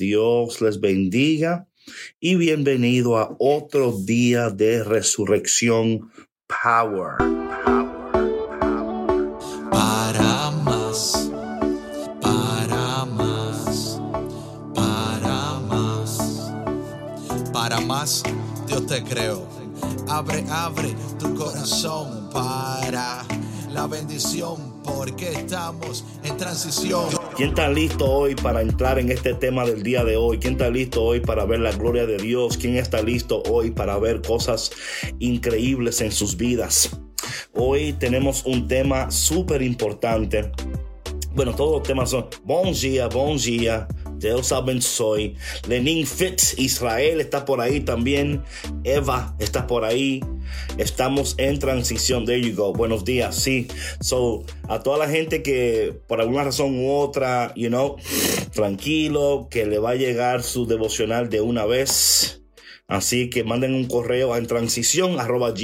Dios les bendiga y bienvenido a otro día de resurrección Power. Para más, para más, para más, para más, Dios te creo. Abre, abre tu corazón para la bendición, porque estamos en transición. ¿Quién está listo hoy para entrar en este tema del día de hoy? ¿Quién está listo hoy para ver la gloria de Dios? ¿Quién está listo hoy para ver cosas increíbles en sus vidas? Hoy tenemos un tema súper importante. Bueno, todos los temas son Bon día, bon día. Dios soy. Lenin Fitz, Israel está por ahí también. Eva está por ahí. Estamos en transición. There you go. Buenos días. Sí. So, a toda la gente que por alguna razón u otra, you know, tranquilo, que le va a llegar su devocional de una vez. Así que manden un correo a en transición arroba.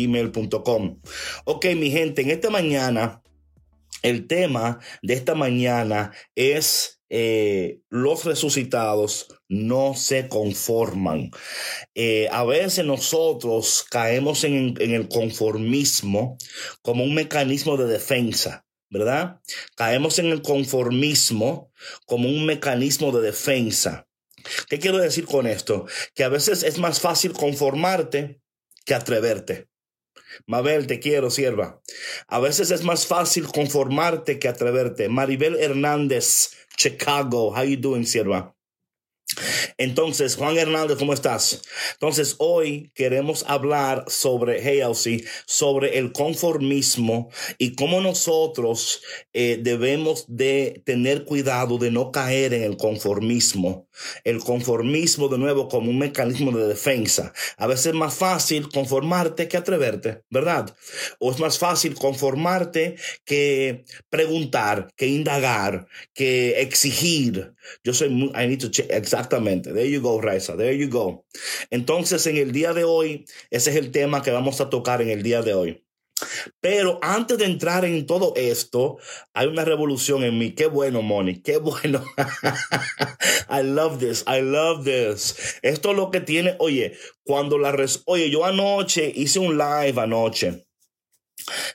Ok, mi gente, en esta mañana, el tema de esta mañana es eh, los resucitados no se conforman. Eh, a veces nosotros caemos en, en, el conformismo como un mecanismo de defensa. ¿Verdad? Caemos en el conformismo como un mecanismo de defensa. ¿Qué quiero decir con esto? Que a veces es más fácil conformarte que atreverte. Mabel, te quiero, sierva. A veces es más fácil conformarte que atreverte. Maribel Hernández, Chicago. How you doing, sierva? Entonces, Juan Hernández, ¿cómo estás? Entonces, hoy queremos hablar sobre, hey, sobre el conformismo y cómo nosotros eh, debemos de tener cuidado de no caer en el conformismo. El conformismo, de nuevo, como un mecanismo de defensa. A veces es más fácil conformarte que atreverte, ¿verdad? O es más fácil conformarte que preguntar, que indagar, que exigir. Yo soy muy, I need to check, Exactamente. There you go, Raisa. There you go. Entonces, en el día de hoy, ese es el tema que vamos a tocar en el día de hoy. Pero antes de entrar en todo esto, hay una revolución en mí. Qué bueno, Moni. Qué bueno. I love this. I love this. Esto es lo que tiene. Oye, cuando la res. Oye, yo anoche hice un live anoche.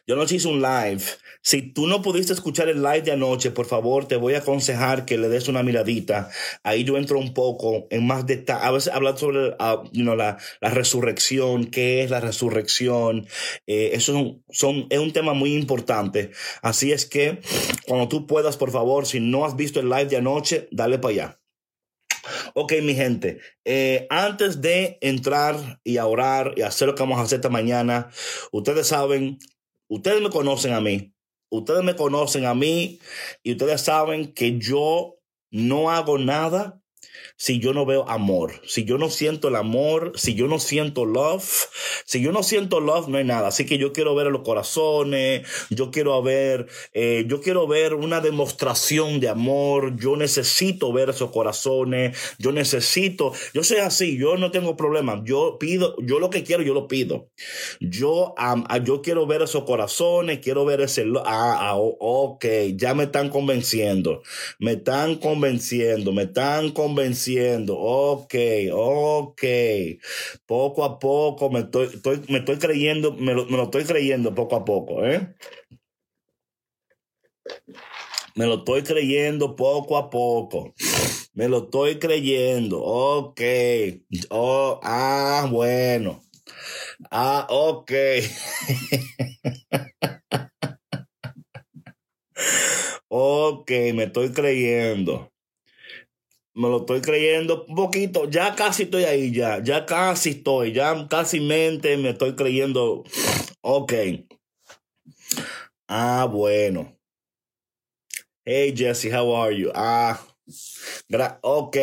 Yo anoche hice un live si tú no pudiste escuchar el live de anoche, por favor, te voy a aconsejar que le des una miradita. Ahí yo entro un poco en más detalle. A veces hablar sobre uh, la, la, resurrección, qué es la resurrección. Eh, eso son, es un tema muy importante. Así es que cuando tú puedas, por favor, si no has visto el live de anoche, dale para allá. Ok, mi gente, eh, antes de entrar y a orar y hacer lo que vamos a hacer esta mañana, ustedes saben, ustedes me conocen a mí. Ustedes me conocen a mí y ustedes saben que yo no hago nada si yo no veo amor, si yo no siento el amor, si yo no siento love, si yo no siento love, no hay nada. Así que yo quiero ver los corazones, yo quiero ver, eh, yo quiero ver una demostración de amor, yo necesito ver esos corazones, yo necesito, yo soy así, yo no tengo problema, yo pido, yo lo que quiero, yo lo pido. Yo, yo quiero ver esos corazones, quiero ver ese, ah, ah ok, ya me están convenciendo, me están convenciendo, me están convenciendo Ok, ok. Poco a poco me estoy, estoy me estoy creyendo, me lo, me lo estoy creyendo poco a poco, ¿eh? Me lo estoy creyendo poco a poco. Me lo estoy creyendo. Ok. Oh, ah, bueno. Ah, ok. ok, me estoy creyendo. Me lo estoy creyendo un poquito. Ya casi estoy ahí, ya. Ya casi estoy. Ya casi mente me estoy creyendo. Ok. Ah, bueno. Hey Jesse, how are you? Ah, ok.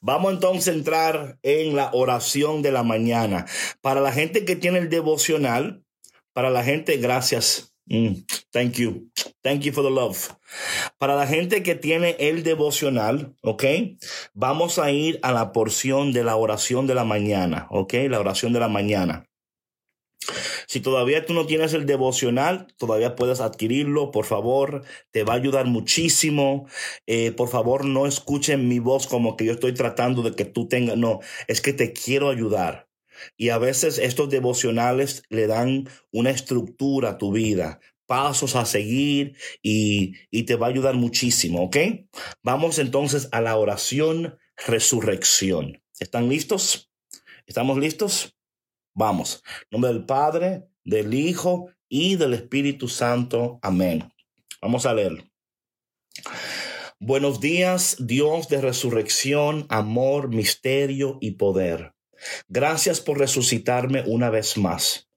Vamos entonces a entrar en la oración de la mañana. Para la gente que tiene el devocional, para la gente, gracias. Mm, thank you. Thank you for the love. Para la gente que tiene el devocional, ¿ok? Vamos a ir a la porción de la oración de la mañana, ¿ok? La oración de la mañana. Si todavía tú no tienes el devocional, todavía puedes adquirirlo, por favor, te va a ayudar muchísimo. Eh, por favor, no escuchen mi voz como que yo estoy tratando de que tú tengas, no, es que te quiero ayudar. Y a veces estos devocionales le dan una estructura a tu vida, pasos a seguir y, y te va a ayudar muchísimo, ¿ok? Vamos entonces a la oración resurrección. ¿Están listos? ¿Estamos listos? Vamos. En nombre del Padre, del Hijo y del Espíritu Santo. Amén. Vamos a leer. Buenos días, Dios de resurrección, amor, misterio y poder. Gracias por resucitarme una vez más.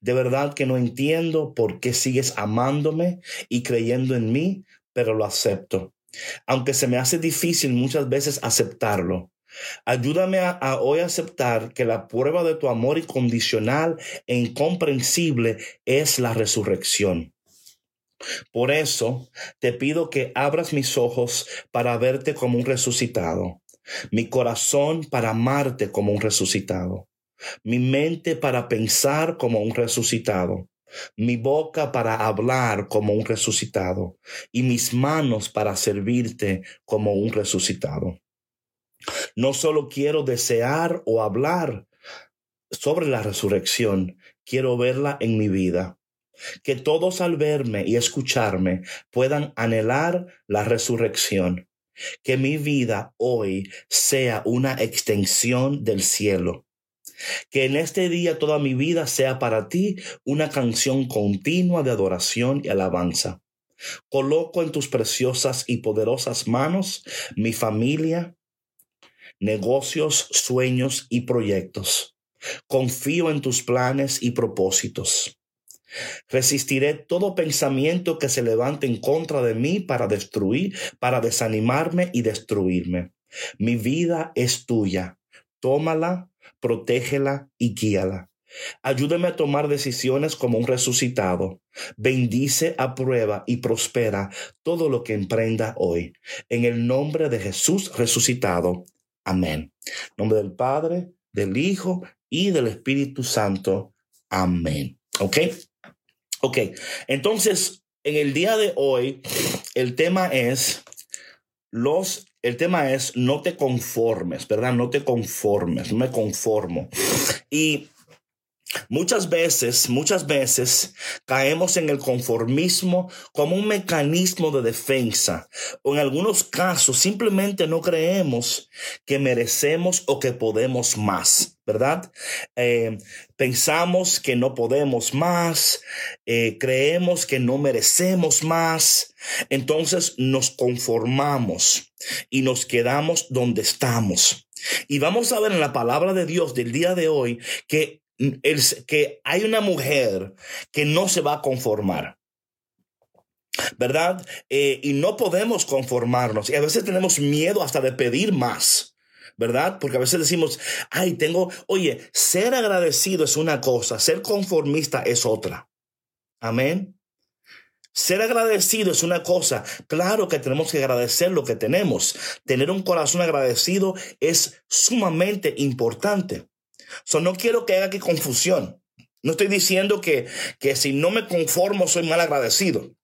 De verdad que no entiendo por qué sigues amándome y creyendo en mí, pero lo acepto. Aunque se me hace difícil muchas veces aceptarlo. Ayúdame a, hoy aceptar que la prueba de tu amor incondicional e incomprensible es la resurrección. Por eso te pido que abras mis ojos para verte como un resucitado, mi corazón para amarte como un resucitado, mi mente para pensar como un resucitado, mi boca para hablar como un resucitado y mis manos para servirte como un resucitado. No solo quiero desear o hablar sobre la resurrección, quiero verla en mi vida. Que todos al verme y escucharme puedan anhelar la resurrección. Que mi vida hoy sea una extensión del cielo. Que en este día toda mi vida sea para ti una canción continua de adoración y alabanza. Coloco en tus preciosas y poderosas manos mi familia, negocios, sueños y proyectos. Confío en tus planes y propósitos. Resistiré todo pensamiento que se levante en contra de mí para destruir, para desanimarme y destruirme. Mi vida es tuya. Tómala, protégela y guíala. Ayúdame a tomar decisiones como un resucitado. Bendice, aprueba y prospera todo lo que emprenda hoy. En el nombre de Jesús resucitado. Amén. Nombre del Padre, del Hijo y del Espíritu Santo. Amén. Ok. Entonces, en el día de hoy, el tema es los, el tema es no te conformes, ¿verdad? No te conformes, no me conformo. Y Muchas veces, muchas veces caemos en el conformismo como un mecanismo de defensa o en algunos casos simplemente no creemos que merecemos o que podemos más, ¿verdad? Eh, pensamos que no podemos más, eh, creemos que no merecemos más, entonces nos conformamos y nos quedamos donde estamos. Y vamos a ver en la palabra de Dios del día de hoy que el, que hay una mujer que no se va a conformar. ¿Verdad? Eh, y no podemos conformarnos. Y a veces tenemos miedo hasta de pedir más. ¿verdad? Porque a veces decimos, ay, tengo, oye, ser agradecido es una cosa, ser conformista es otra. Amén. Ser agradecido es una cosa. Claro que tenemos que agradecer lo que tenemos. Tener un corazón agradecido es sumamente importante. So, no quiero que haya aquí confusión. No estoy diciendo que, que si no me conformo soy mal agradecido.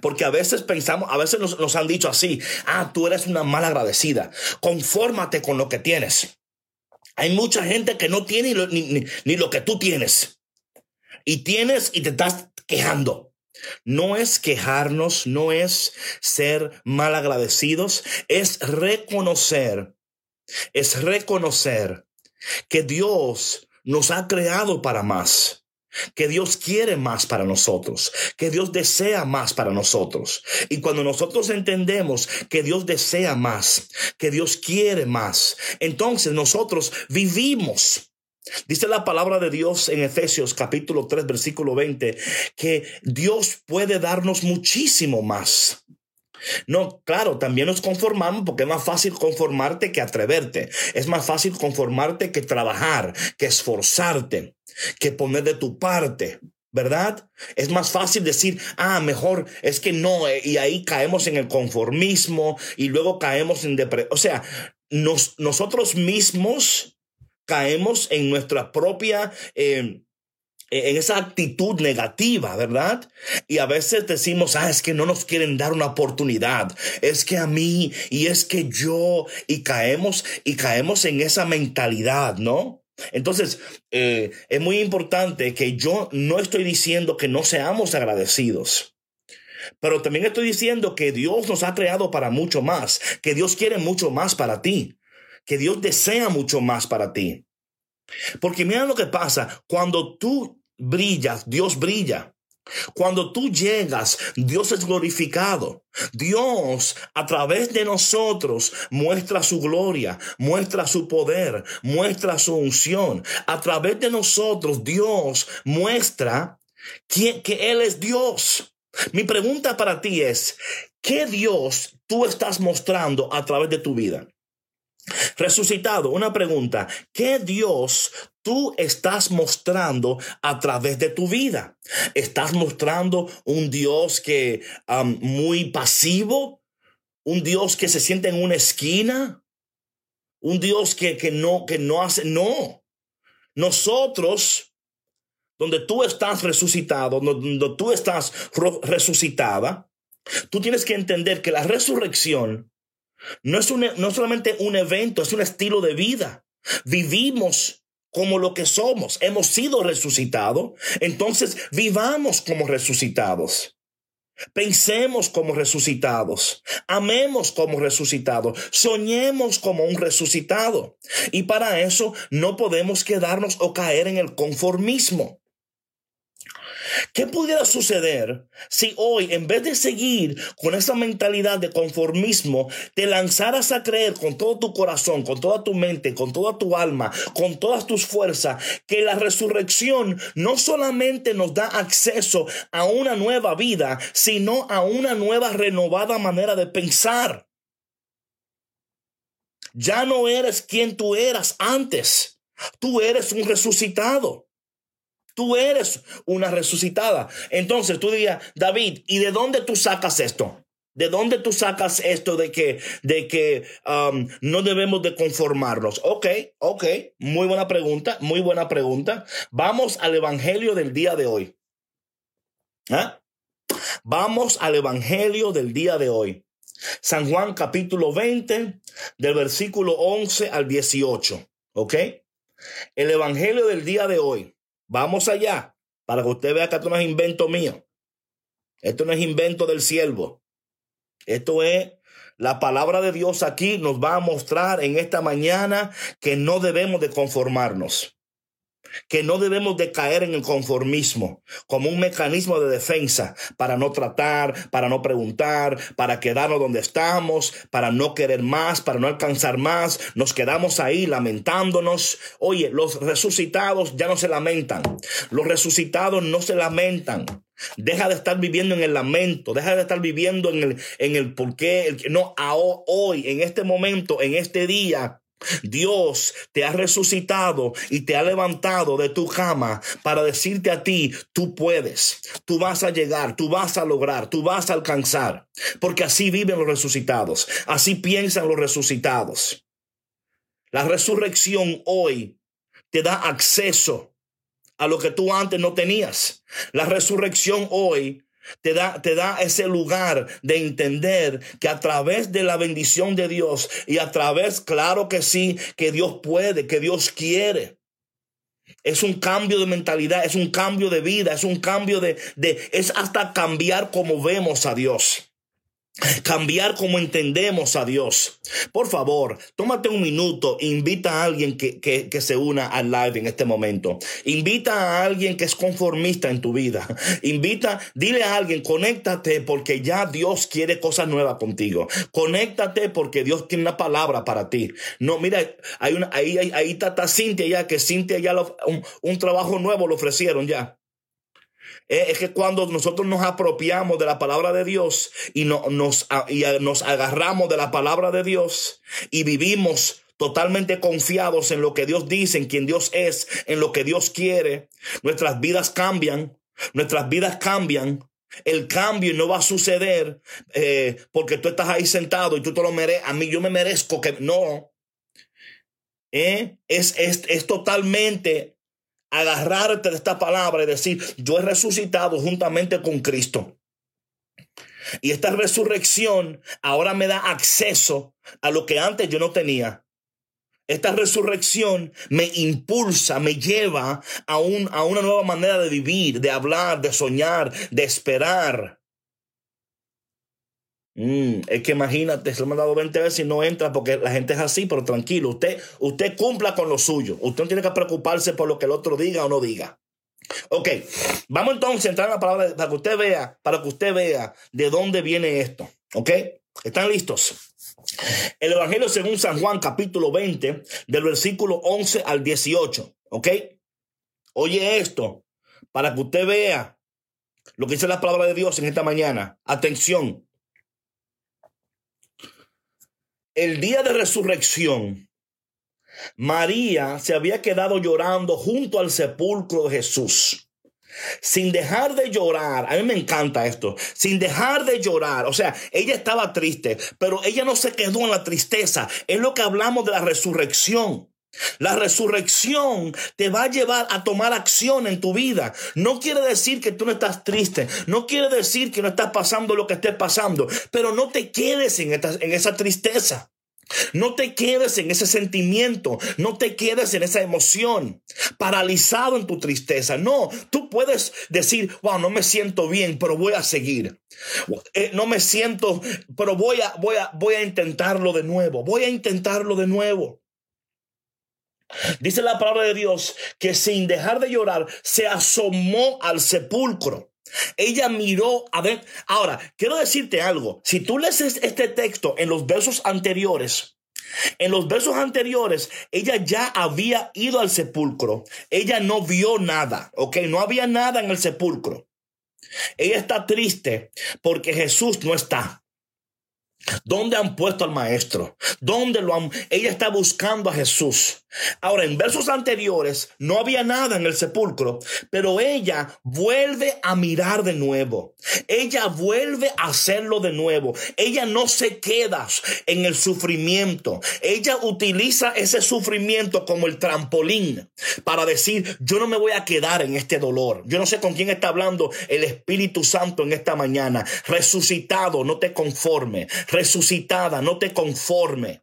Porque a veces pensamos, a veces nos, han dicho así, ah, tú eres una mal agradecida, confórmate con lo que tienes. Hay mucha gente que no tiene ni, ni lo que tú tienes. Y tienes y te estás quejando. No es quejarnos, no es ser mal agradecidos, es reconocer, es reconocer que Dios nos ha creado para más que Dios quiere más para nosotros, que Dios desea más para nosotros. Y cuando nosotros entendemos que Dios desea más, que Dios quiere más, entonces nosotros vivimos. Dice la palabra de Dios en Efesios capítulo 3 versículo 20 que Dios puede darnos muchísimo más. No, claro, también nos conformamos porque es más fácil conformarte que atreverte. Es más fácil conformarte que trabajar, que esforzarte, que poner de tu parte. ¿verdad? Es más fácil decir, ah, mejor es que no, eh, y ahí caemos en el conformismo y luego caemos en depresión. O sea, nosotros mismos caemos en nuestra propia, eh, en esa actitud negativa, ¿verdad? Y a veces decimos, ah, es que no nos quieren dar una oportunidad, es que a mí y es que yo, y caemos y caemos en esa mentalidad, ¿no? Entonces, eh, es muy importante que yo no estoy diciendo que no seamos agradecidos. Pero también estoy diciendo que Dios nos ha creado para mucho más, que Dios quiere mucho más para ti, que Dios desea mucho más para ti. Porque mira lo que pasa, cuando tú brillas, Dios brilla. Cuando tú llegas, Dios es glorificado. Dios a través de nosotros muestra su gloria, muestra su poder, muestra su unción. A través de nosotros Dios muestra que, que Él es Dios. Mi pregunta para ti es, ¿qué Dios tú estás mostrando a través de tu vida? Resucitado, una pregunta. ¿Qué Dios tú estás mostrando a través de tu vida? ¿Estás mostrando un Dios que um, muy pasivo? ¿Un Dios que se siente en una esquina? ¿Un Dios que, que, no, que no hace? No. Nosotros, donde tú estás resucitado, donde tú estás resucitada, tú tienes que entender que la resurrección no es, no solamente un evento, es un estilo de vida. Vivimos como lo que somos. Hemos sido resucitados. Entonces vivamos como resucitados. Pensemos como resucitados, amemos como resucitados, soñemos como un resucitado. Y para eso no podemos quedarnos o caer en el conformismo. ¿Qué pudiera suceder si hoy, en vez de seguir con esa mentalidad de conformismo, te lanzaras a creer con todo tu corazón, con toda tu mente, con toda tu alma, con todas tus fuerzas, que la resurrección no solamente nos da acceso a una nueva vida, sino a una nueva renovada manera de pensar? Ya no eres quien tú eras antes. Tú eres un resucitado. Tú eres una resucitada. Entonces tú dirías, David, ¿y de dónde tú sacas esto? ¿De dónde tú sacas esto de que, de que um, no debemos de conformarnos? Ok, ok, muy buena pregunta, muy buena pregunta. Vamos al Evangelio del día de hoy. ¿Ah? Vamos al Evangelio del día de hoy. San Juan capítulo 20, del versículo 11 al 18. ¿Ok? El Evangelio del día de hoy. Vamos allá, para que usted vea que esto no es invento mío. Esto no es invento del siervo. Esto es la palabra de Dios aquí nos va a mostrar en esta mañana que no debemos de conformarnos que no debemos de caer en el conformismo como un mecanismo de defensa para no tratar, para no preguntar, para quedarnos donde estamos, para no querer más, para no alcanzar más. Nos quedamos ahí lamentándonos. Oye, los resucitados ya no se lamentan. Los resucitados no se lamentan. Deja de estar viviendo en el lamento, deja de estar viviendo en el, en el por qué, no, hoy, en este momento, en este día, Dios te ha resucitado y te ha levantado de tu cama para decirte a ti, tú puedes, tú vas a llegar, tú vas a lograr, tú vas a alcanzar, porque así viven los resucitados, así piensan los resucitados. La resurrección hoy te da acceso a lo que tú antes no tenías. La resurrección hoy te da, te da ese lugar de entender que a través de la bendición de Dios y a través, claro que sí, que Dios puede, que Dios quiere. Es un cambio de mentalidad, es un cambio de vida, es un cambio de, de es hasta cambiar como vemos a Dios. Cambiar como entendemos a Dios. Por favor, tómate un minuto, invita a alguien que, que, se una al live en este momento. Invita a alguien que es conformista en tu vida. Invita, dile a alguien, conéctate porque ya Dios quiere cosas nuevas contigo. Conéctate porque Dios tiene una palabra para ti. No, mira, hay una, ahí, ahí, ahí está, Cintia ya, que Cintia ya un, un trabajo nuevo le ofrecieron ya. Eh, es que cuando nosotros nos apropiamos de la palabra de Dios y, no, nos, y nos agarramos de la palabra de Dios y vivimos totalmente confiados en lo que Dios dice, en quien Dios es, en lo que Dios quiere, nuestras vidas cambian, nuestras vidas cambian. El cambio no va a suceder eh, porque tú estás ahí sentado y tú te lo mereces. A mí yo me merezco que no. Eh, es, es, es totalmente agarrarte de esta palabra y decir, yo he resucitado juntamente con Cristo. Y esta resurrección ahora me da acceso a lo que antes yo no tenía. Esta resurrección me impulsa, me lleva a, un, a una nueva manera de vivir, de hablar, de soñar, de esperar. Mm, es que imagínate, se lo han dado 20 veces y no entra porque la gente es así, pero tranquilo, usted, usted cumpla con lo suyo. Usted no tiene que preocuparse por lo que el otro diga o no diga. Ok, vamos entonces a entrar en la palabra para que usted vea, para que usted vea de dónde viene esto. Ok, ¿están listos? El Evangelio según San Juan, capítulo 20, del versículo 11 al 18. Ok, oye esto, para que usted vea lo que dice la palabra de Dios en esta mañana. Atención, el día de resurrección, María se había quedado llorando junto al sepulcro de Jesús. Sin dejar de llorar, a mí me encanta esto, sin dejar de llorar, o sea, ella estaba triste, pero ella no se quedó en la tristeza, es lo que hablamos de la resurrección. La resurrección te va a llevar a tomar acción en tu vida. No quiere decir que tú no estás triste, no quiere decir que no estás pasando lo que estés pasando, pero no te quedes en, en esa tristeza. No te quedes en ese sentimiento, no te quedes en esa emoción, paralizado en tu tristeza. No, tú puedes decir, wow, no me siento bien, pero voy a seguir. Eh, no me siento, pero voy a, voy a, voy a intentarlo de nuevo, voy a intentarlo de nuevo. Dice la palabra de Dios que sin dejar de llorar se asomó al sepulcro. Ella miró a ver. Ahora, quiero decirte algo. Si tú lees este texto en los versos anteriores, en los versos anteriores, ella ya había ido al sepulcro. Ella no vio nada, ¿ok? No había nada en el sepulcro. Ella está triste porque Jesús no está. ¿Dónde han puesto al maestro? ¿Dónde lo han? Ella está buscando a Jesús. Ahora, en versos anteriores no había nada en el sepulcro, pero ella vuelve a mirar de nuevo. Ella vuelve a hacerlo de nuevo. Ella no se queda en el sufrimiento. Ella utiliza ese sufrimiento como el trampolín para decir, yo no me voy a quedar en este dolor. Yo no sé con quién está hablando el Espíritu Santo en esta mañana. Resucitado, no te conforme resucitada, no te conforme.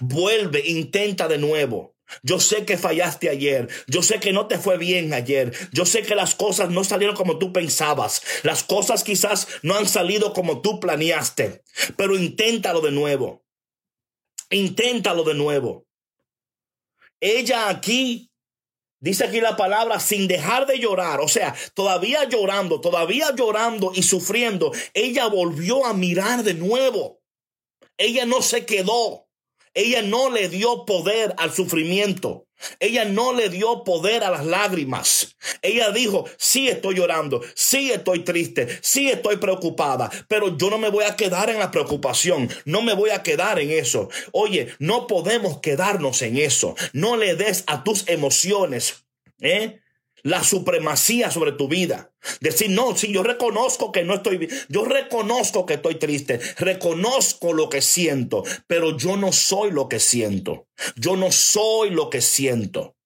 Vuelve, intenta de nuevo. Yo sé que fallaste ayer. Yo sé que no te fue bien ayer. Yo sé que las cosas no salieron como tú pensabas. Las cosas quizás no han salido como tú planeaste. Pero inténtalo de nuevo. Inténtalo de nuevo. Ella aquí Dice aquí la palabra sin dejar de llorar, o sea, todavía llorando, todavía llorando y sufriendo, ella volvió a mirar de nuevo. Ella no se quedó. Ella no le dio poder al sufrimiento. Ella no le dio poder a las lágrimas. Ella dijo, sí estoy llorando, sí estoy triste, sí estoy preocupada, pero yo no me voy a quedar en la preocupación, no me voy a quedar en eso. Oye, no podemos quedarnos en eso. No le des a tus emociones, ¿eh? La supremacía sobre tu vida. Decir, no, si yo reconozco que no estoy bien, yo reconozco que estoy triste, reconozco lo que siento, pero yo no soy lo que siento. Yo no soy lo que siento.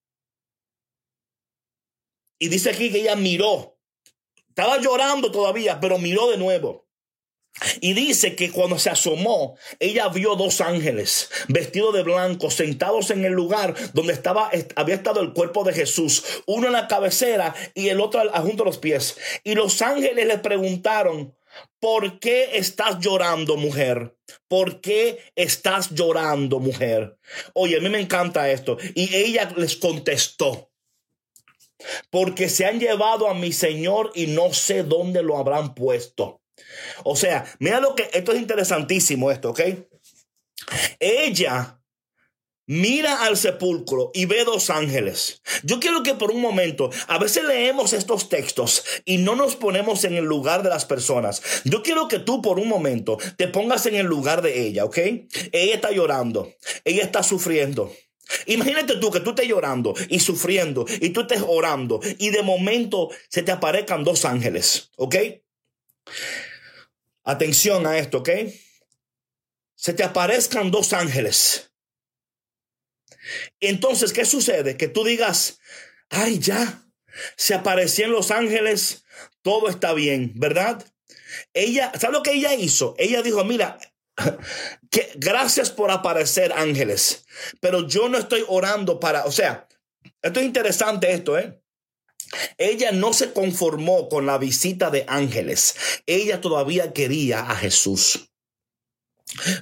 Y dice aquí que ella miró. Estaba llorando todavía, pero miró de nuevo. Y dice que cuando se asomó, ella vio dos ángeles vestidos de blanco, sentados en el lugar donde estaba, había estado el cuerpo de Jesús, uno en la cabecera y el otro junto a los pies. Y los ángeles le preguntaron, ¿por qué estás llorando, mujer? ¿Por qué estás llorando, mujer? Oye, a mí me encanta esto. Y ella les contestó, porque se han llevado a mi Señor y no sé dónde lo habrán puesto. O sea, mira lo que, esto es interesantísimo esto, ¿ok? Ella mira al sepulcro y ve dos ángeles. Yo quiero que por un momento, a veces leemos estos textos y no nos ponemos en el lugar de las personas. Yo quiero que tú por un momento te pongas en el lugar de ella, ¿ok? Ella está llorando, ella está sufriendo. Imagínate tú que tú estés llorando y sufriendo y tú estés orando y de momento se te aparezcan dos ángeles, ¿ok? Atención a esto, ¿ok? Se te aparezcan dos ángeles. Entonces, ¿qué sucede? Que tú digas, ay, ya, se aparecían los ángeles, todo está bien, ¿verdad? Ella, ¿sabe lo que ella hizo? Ella dijo, mira, que gracias por aparecer ángeles, pero yo no estoy orando para, o sea, esto es interesante esto, ¿eh? Ella no se conformó con la visita de ángeles. Ella todavía quería a Jesús.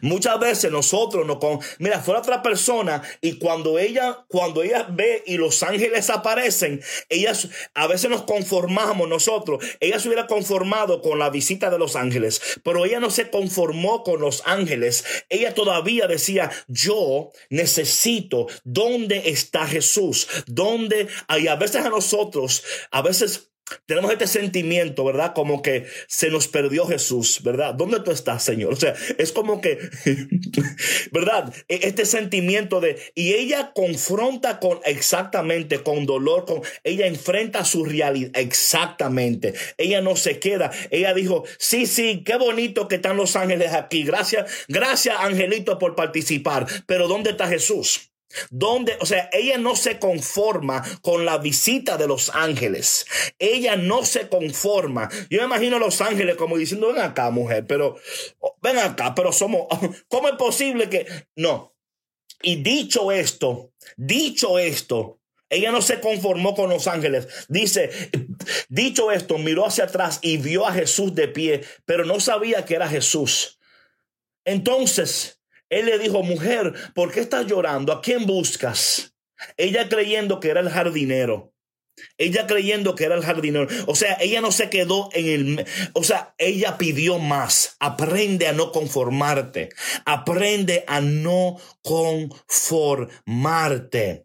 Muchas veces nosotros no con, mira, fuera otra persona y cuando ella, cuando ella ve y los ángeles aparecen, ellas a veces nos conformamos nosotros. Ella se hubiera conformado con la visita de los ángeles, pero ella no se conformó con los ángeles. Ella todavía decía, yo necesito, ¿dónde está Jesús? ¿Dónde? Y a veces a nosotros, a veces tenemos este sentimiento, ¿verdad? Como que se nos perdió Jesús, ¿verdad? ¿Dónde tú estás, Señor? O sea, es como que, ¿verdad? E-, este sentimiento de, y ella confronta con exactamente, con dolor, con, ella enfrenta su realidad, exactamente. Ella no se queda. Ella dijo, sí, sí, qué bonito que están los ángeles aquí. Gracias, gracias, Angelito, por participar. Pero ¿dónde está Jesús? Donde, o sea, ella no se conforma con la visita de los ángeles. Ella no se conforma. Yo me imagino a los ángeles como diciendo, ven acá, mujer, pero ven acá, pero somos, ¿cómo es posible que no? Y dicho esto, dicho esto, ella no se conformó con los ángeles. Dice, dicho esto, miró hacia atrás y vio a Jesús de pie, pero no sabía que era Jesús. Entonces, él le dijo, mujer, ¿por qué estás llorando? ¿A quién buscas? Ella creyendo que era el jardinero. Ella creyendo que era el jardinero. O sea, ella no se quedó en el... O sea, ella pidió más. Aprende a no conformarte. Aprende a no conformarte.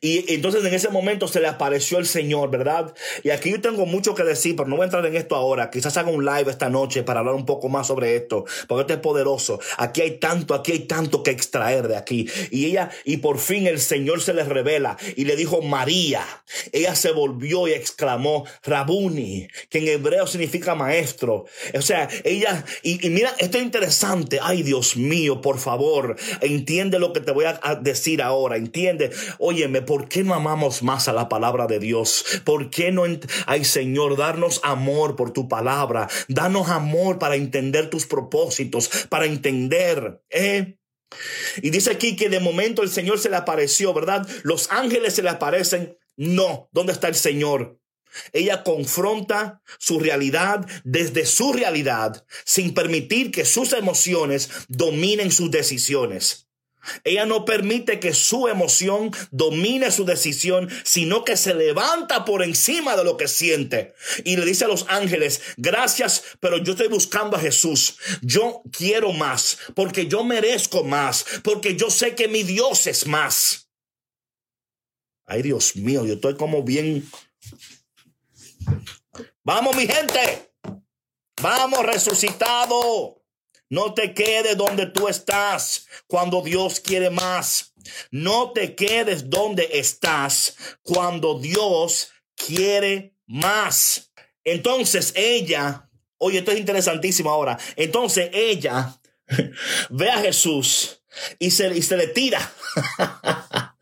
Y entonces en ese momento se le apareció el Señor, ¿verdad? Y aquí yo tengo mucho que decir, pero no voy a entrar en esto ahora. Quizás haga un live esta noche para hablar un poco más sobre esto, porque esto es poderoso. Aquí hay tanto, aquí hay tanto que extraer de aquí. Y ella, y por fin el Señor se le revela y le dijo María. Ella se volvió y exclamó Rabuni, que en hebreo significa maestro. O sea, ella, y, mira, esto es interesante. Ay, Dios mío, por favor, entiende lo que te voy a decir ahora. Entiende. Óyeme, ¿por qué no amamos más a la palabra de Dios? ¿Por qué no, ay Señor, darnos amor por tu palabra? Danos amor para entender tus propósitos, para entender, ¿eh? Y dice aquí que de momento el Señor se le apareció, ¿verdad? Los ángeles se le aparecen. No, ¿dónde está el Señor? Ella confronta su realidad desde su realidad sin permitir que sus emociones dominen sus decisiones. Ella no permite que su emoción domine su decisión, sino que se levanta por encima de lo que siente. Y le dice a los ángeles, gracias, pero yo estoy buscando a Jesús. Yo quiero más, porque yo merezco más, porque yo sé que mi Dios es más. Ay, Dios mío, yo estoy como bien... Vamos, mi gente. Vamos, resucitado. No te quedes donde tú estás cuando Dios quiere más. No te quedes donde estás cuando Dios quiere más. Entonces ella, oye, esto es interesantísimo ahora. Entonces ella ve a Jesús y se, y se le tira.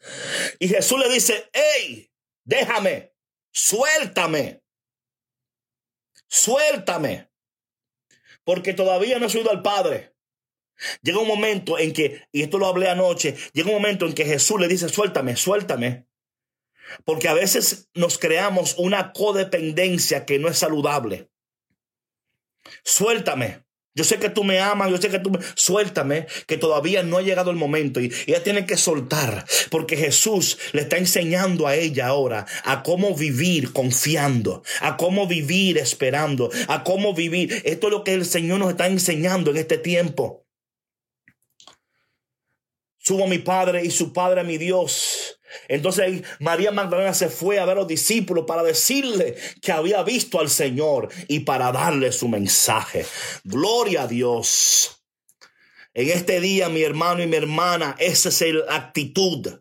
y Jesús le dice, hey, déjame, suéltame, suéltame porque todavía no he subido al Padre. Llega un momento en que, y esto lo hablé anoche, llega un momento en que Jesús le dice, suéltame, suéltame. Porque a veces nos creamos una codependencia que no es saludable. Suéltame. Yo sé que tú me amas, yo sé que tú me... Suéltame, que todavía no ha llegado el momento y ella tiene que soltar, porque Jesús le está enseñando a ella ahora a cómo vivir confiando, a cómo vivir esperando, a cómo vivir. Esto es lo que el Señor nos está enseñando en este tiempo. Subo a mi Padre y su Padre a mi Dios. Entonces María Magdalena se fue a ver a los discípulos para decirle que había visto al Señor y para darle su mensaje. Gloria a Dios. En este día, mi hermano y mi hermana, esa es la actitud.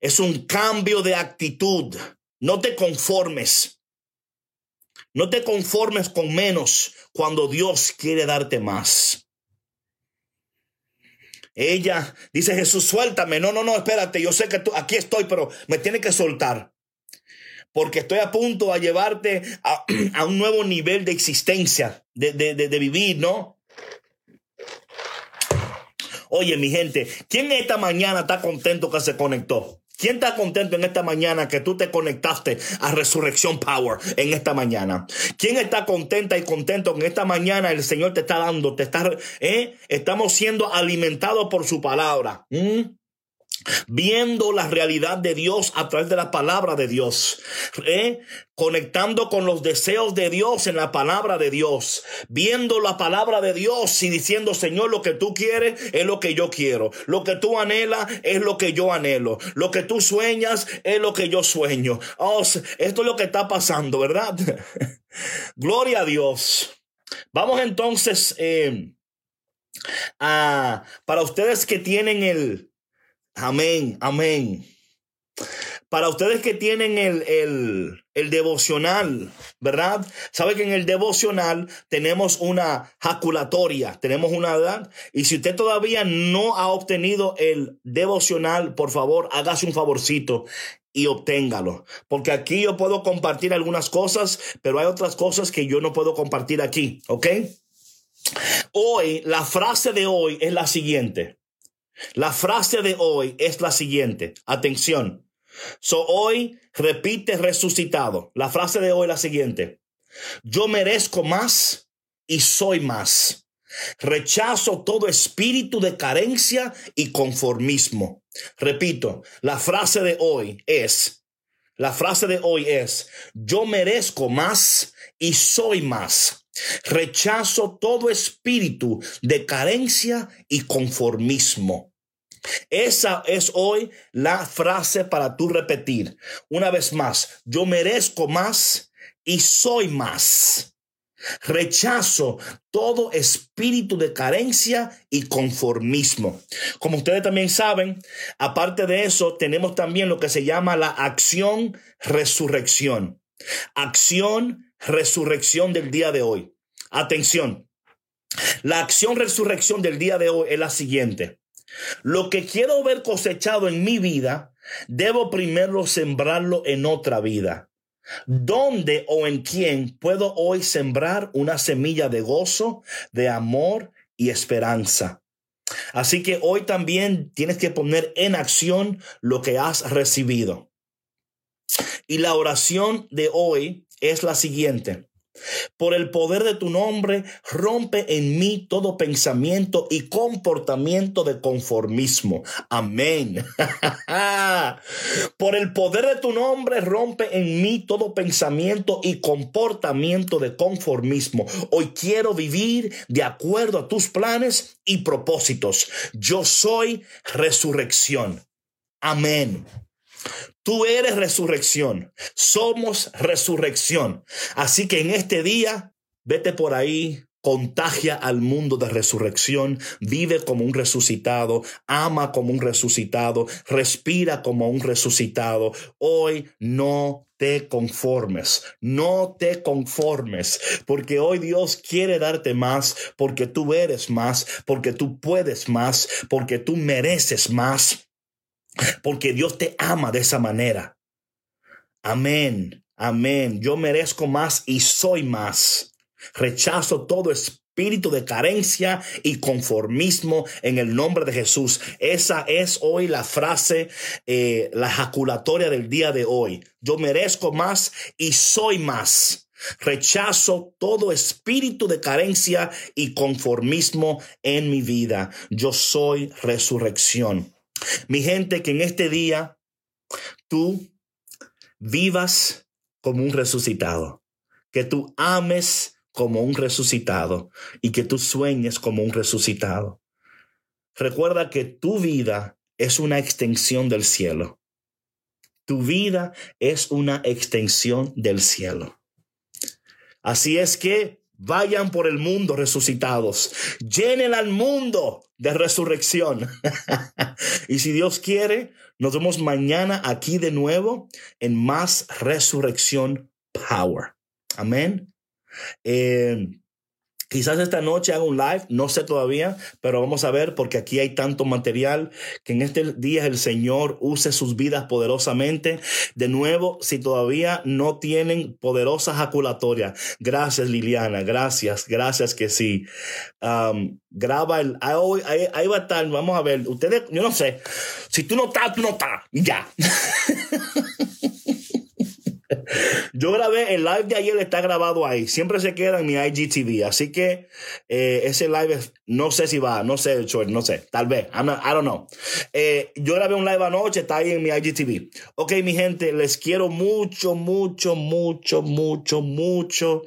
Es un cambio de actitud. No te conformes. No te conformes con menos cuando Dios quiere darte más. Ella dice, Jesús, suéltame. No, no, no, espérate. Yo sé que tú, aquí estoy, pero me tiene que soltar. Porque estoy a punto de llevarte a, un nuevo nivel de existencia, de, de vivir, ¿no? Oye, mi gente, ¿quién esta mañana está contento que se conectó? ¿Quién está contento en esta mañana que tú te conectaste a Resurrección Power en esta mañana? ¿Quién está contenta y contento en esta mañana el Señor te está dando? Te está, eh? Estamos siendo alimentados por su palabra. ¿Mm? Viendo la realidad de Dios a través de la palabra de Dios, ¿eh? conectando con los deseos de Dios en la palabra de Dios, viendo la palabra de Dios y diciendo, Señor, lo que tú quieres es lo que yo quiero, lo que tú anhelas es lo que yo anhelo, lo que tú sueñas es lo que yo sueño. Oh, esto es lo que está pasando, ¿verdad? Gloria a Dios. Vamos entonces eh, a, para ustedes que tienen el, Amén, amén. Para ustedes que tienen el, el, devocional, ¿verdad? Sabe que en el devocional tenemos una jaculatoria, tenemos una edad. Y si usted todavía no ha obtenido el devocional, por favor, hágase un favorcito y obténgalo. Porque aquí yo puedo compartir algunas cosas, pero hay otras cosas que yo no puedo compartir aquí, ¿ok? Hoy, la frase de hoy es la siguiente. La frase de hoy es la siguiente. Atención. So hoy repite resucitado. La frase de hoy es la siguiente. Yo merezco más y soy más. Rechazo todo espíritu de carencia y conformismo. Repito, la frase de hoy es, la frase de hoy es, yo merezco más y soy más. Rechazo todo espíritu de carencia y conformismo. Esa es hoy la frase para tú repetir. Una vez más, yo merezco más y soy más. Rechazo todo espíritu de carencia y conformismo. Como ustedes también saben, aparte de eso, tenemos también lo que se llama la acción resurrección. Acción resurrección del día de hoy. Atención. La acción resurrección del día de hoy es la siguiente. Lo que quiero ver cosechado en mi vida, debo primero sembrarlo en otra vida. ¿Dónde o en quién puedo hoy sembrar una semilla de gozo, de amor y esperanza? Así que hoy también tienes que poner en acción lo que has recibido. Y la oración de hoy es la siguiente. Por el poder de tu nombre, rompe en mí todo pensamiento y comportamiento de conformismo. Amén. Por el poder de tu nombre, rompe en mí todo pensamiento y comportamiento de conformismo. Hoy quiero vivir de acuerdo a tus planes y propósitos. Yo soy resurrección. Amén. Tú eres resurrección. Somos resurrección. Así que en este día, vete por ahí, contagia al mundo de resurrección, vive como un resucitado, ama como un resucitado, respira como un resucitado. Hoy no te conformes, no te conformes, porque hoy Dios quiere darte más, porque tú eres más, porque tú puedes más, porque tú mereces más. Porque Dios te ama de esa manera. Amén. Amén. Yo merezco más y soy más. Rechazo todo espíritu de carencia y conformismo en el nombre de Jesús. Esa es hoy la frase, eh, la ejaculatoria del día de hoy. Yo merezco más y soy más. Rechazo todo espíritu de carencia y conformismo en mi vida. Yo soy resurrección. Mi gente, que en este día tú vivas como un resucitado, que tú ames como un resucitado y que tú sueñes como un resucitado. Recuerda que tu vida es una extensión del cielo. Tu vida es una extensión del cielo. Así es que Vayan por el mundo resucitados. Llenen al mundo de resurrección. y si Dios quiere, nos vemos mañana aquí de nuevo en más resurrección power. Amén. Eh, Quizás esta noche haga un live, no sé todavía, pero vamos a ver porque aquí hay tanto material que en este día el Señor use sus vidas poderosamente. De nuevo, si todavía no tienen poderosas jaculatorias, gracias Liliana, gracias, gracias que sí. Um, graba el, ahí, va a estar, vamos a ver, ustedes, yo no sé, si tú no estás, tú no estás, ya. Yo grabé el live de ayer, está grabado ahí. Siempre se queda en mi IGTV. Así que eh, ese live, no sé si va, no sé, no sé, tal vez. I don't know. Eh, yo grabé un live anoche, está ahí en mi IGTV. Ok, mi gente, les quiero mucho, mucho, mucho, mucho, mucho.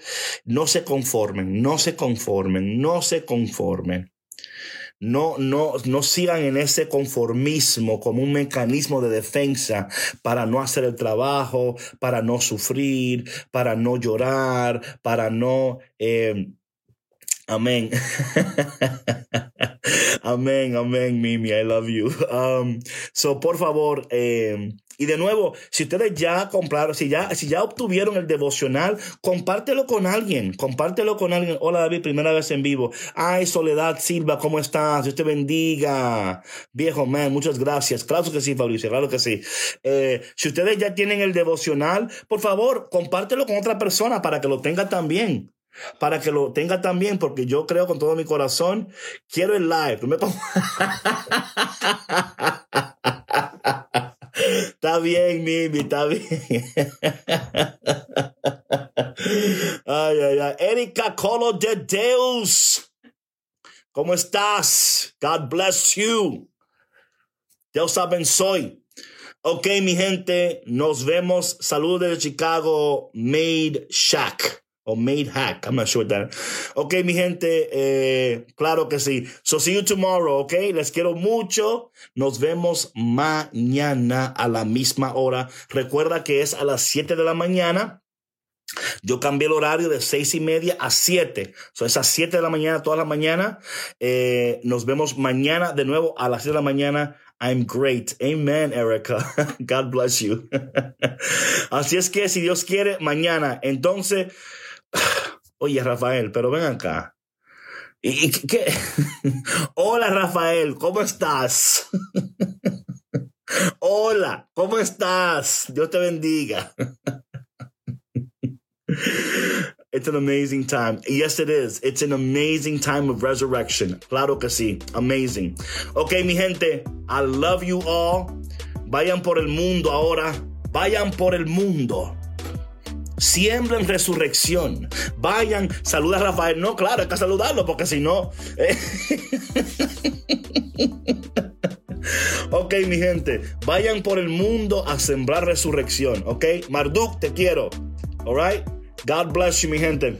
No se conformen, no se conformen, no se conformen. No, no, no sigan en ese conformismo como un mecanismo de defensa para no hacer el trabajo, para no sufrir, para no llorar, para no... Eh, amén. amén, amén, Mimi, I love you. Um, so, por favor, eh, y de nuevo, si ustedes ya compraron, si ya, si ya obtuvieron el devocional, compártelo con alguien, compártelo con alguien. Hola David, primera vez en vivo. Ay, Soledad Silva, ¿cómo estás? Dios te bendiga. Viejo man, muchas gracias. Claro que sí, Fabricio, claro que sí. Eh, si ustedes ya tienen el devocional, por favor, compártelo con otra persona para que lo tenga también para que lo tenga también, porque yo creo con todo mi corazón, quiero el live. Está bien, Mimi, está bien. Ay, ay, ay. Erika Colo de Deus. ¿Cómo estás? God bless you. Dios saben soy. Ok, mi gente, nos vemos. Saludos de Chicago, Made Shack o Made Hack. I'm not sure that. Ok, mi gente, eh, claro que sí. So see you tomorrow, ok? Les quiero mucho. Nos vemos mañana a la misma hora. Recuerda que es a las 7 de la mañana. Yo cambié el horario de seis y media a 7. So es a 7 de la mañana, toda la mañana. Eh, nos vemos mañana de nuevo a las 7 de la mañana. I'm great. Amen, Erica. God bless you. Así es que si Dios quiere, mañana. Entonces, Oye, Rafael, pero ven acá. ¿Y, qué? Hola, Rafael, ¿cómo estás? Hola, ¿cómo estás? Dios te bendiga. It's an amazing time. Yes, it is. It's an amazing time of resurrection. Claro que sí. Amazing. Ok, mi gente, I love you all. Vayan por el mundo ahora. Vayan por el mundo siembren resurrección. Vayan, saluda a Rafael. No, claro, hay que saludarlo porque si no... Eh. ok, mi gente, vayan por el mundo a sembrar resurrección. Ok, Marduk, te quiero. All right? God bless you, mi gente.